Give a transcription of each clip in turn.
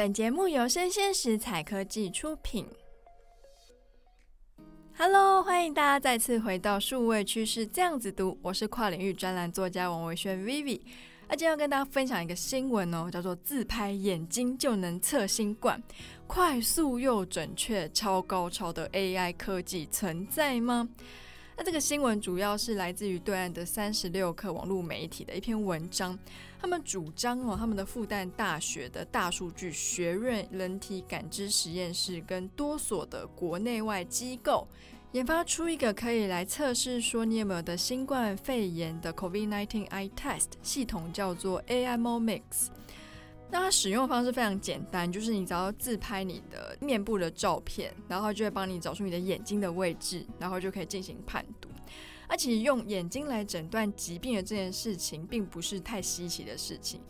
本节目由生鲜食材科技出品。Hello，欢迎大家再次回到数位趋势这样子读，我是跨领域专栏作家王维轩 Vivi。那今天要跟大家分享一个新闻哦，叫做自拍眼睛就能测新冠，快速又准确、超高超的 AI 科技存在吗？那这个新闻主要是来自于对岸的三十六氪网络媒体的一篇文章，他们主张哦，他们的复旦大学的大数据学院人体感知实验室跟多所的国内外机构。研发出一个可以来测试说你有没有的新冠肺炎的 COVID-19 Eye Test 系统，叫做 AI-Momix。那它使用方式非常简单，就是你只要自拍你的面部的照片，然后就会帮你找出你的眼睛的位置，然后就可以进行判读。而且用眼睛来诊断疾病的这件事情，并不是太稀奇的事情，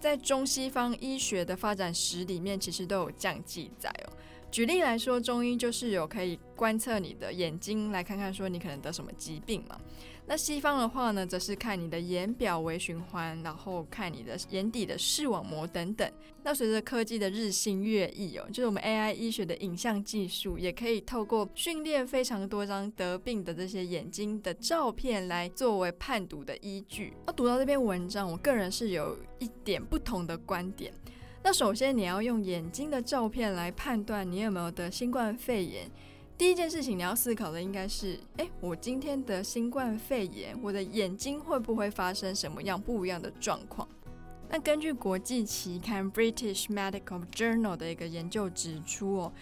在中西方医学的发展史里面，其实都有这样记载哦。举例来说，中医就是有可以观测你的眼睛，来看看说你可能得什么疾病嘛。那西方的话呢，则是看你的眼表微循环，然后看你的眼底的视网膜等等。那随着科技的日新月异哦，就是我们 AI 医学的影像技术，也可以透过训练非常多张得病的这些眼睛的照片来作为判读的依据。那读到这篇文章，我个人是有一点不同的观点。那首先你要用眼睛的照片来判断你有没有得新冠肺炎。第一件事情你要思考的应该是：诶，我今天得新冠肺炎，我的眼睛会不会发生什么样不一样的状况？那根据国际期刊《British Medical Journal》的一个研究指出，哦，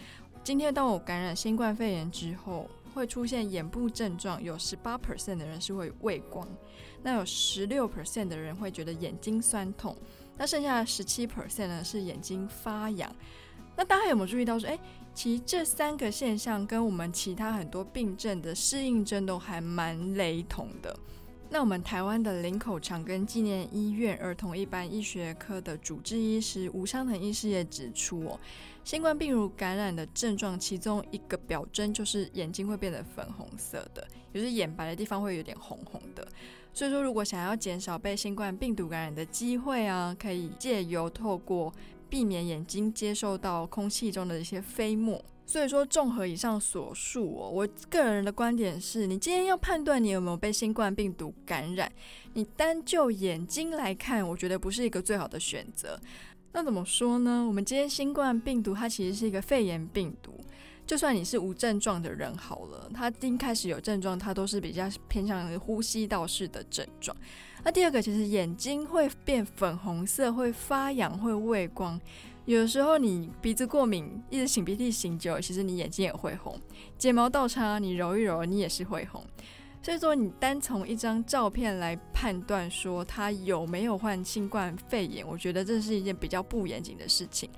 今天当我感染新冠肺炎之后，会出现眼部症状，有十八 percent 的人是会畏光，那有十六 percent 的人会觉得眼睛酸痛。那剩下十七 percent 呢，是眼睛发痒。那大家有没有注意到说，哎，其实这三个现象跟我们其他很多病症的适应症都还蛮雷同的。那我们台湾的林口长庚纪念医院儿童一般医学科的主治医师吴昌腾医师也指出哦，新冠病毒感染的症状其中一个表征就是眼睛会变得粉红色的，也就是眼白的地方会有点红红的。所以说，如果想要减少被新冠病毒感染的机会啊，可以借由透过避免眼睛接受到空气中的一些飞沫。所以说，综合以上所述哦，我个人的观点是，你今天要判断你有没有被新冠病毒感染，你单就眼睛来看，我觉得不是一个最好的选择。那怎么说呢？我们今天新冠病毒它其实是一个肺炎病毒。就算你是无症状的人好了，他一开始有症状，他都是比较偏向于呼吸道式的症状。那第二个，其实眼睛会变粉红色，会发痒，会畏光。有的时候你鼻子过敏，一直擤鼻涕擤久，其实你眼睛也会红。睫毛倒插，你揉一揉，你也是会红。所以说，你单从一张照片来判断说他有没有患新冠肺炎，我觉得这是一件比较不严谨的事情。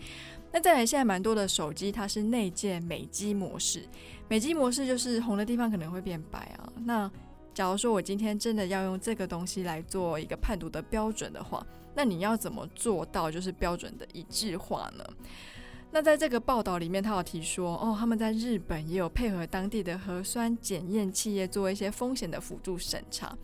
那再来，现在蛮多的手机它是内建美肌模式，美肌模式就是红的地方可能会变白啊。那假如说我今天真的要用这个东西来做一个判读的标准的话，那你要怎么做到就是标准的一致化呢？那在这个报道里面，他有提说，哦，他们在日本也有配合当地的核酸检验企业做一些风险的辅助审查。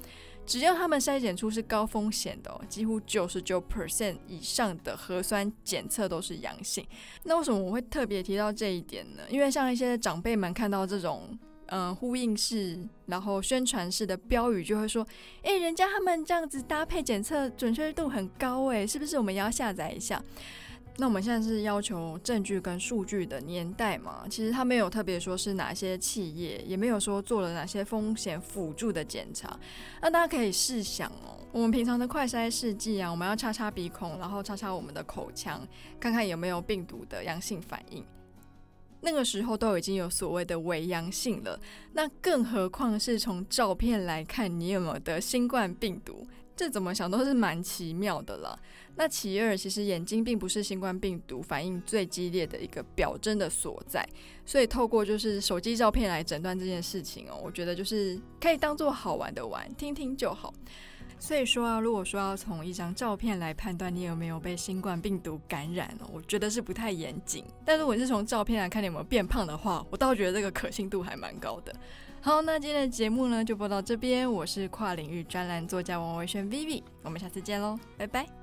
只要他们筛检出是高风险的，几乎九十九 percent 以上的核酸检测都是阳性。那为什么我会特别提到这一点呢？因为像一些长辈们看到这种、呃、呼应式，然后宣传式的标语，就会说：“诶，人家他们这样子搭配检测准确度很高，诶，是不是我们也要下载一下？”那我们现在是要求证据跟数据的年代嘛？其实他没有特别说是哪些企业，也没有说做了哪些风险辅助的检查。那大家可以试想哦，我们平常的快筛试剂啊，我们要擦擦鼻孔，然后擦擦我们的口腔，看看有没有病毒的阳性反应。那个时候都已经有所谓的伪阳性了，那更何况是从照片来看你有没有得新冠病毒？这怎么想都是蛮奇妙的了。那其二，其实眼睛并不是新冠病毒反应最激烈的一个表征的所在，所以透过就是手机照片来诊断这件事情哦，我觉得就是可以当做好玩的玩，听听就好。所以说啊，如果说要从一张照片来判断你有没有被新冠病毒感染哦，我觉得是不太严谨。但如果是从照片来看你有没有变胖的话，我倒觉得这个可信度还蛮高的。好，那今天的节目呢就播到这边。我是跨领域专栏作家王维轩 Vivi，我们下次见喽，拜拜。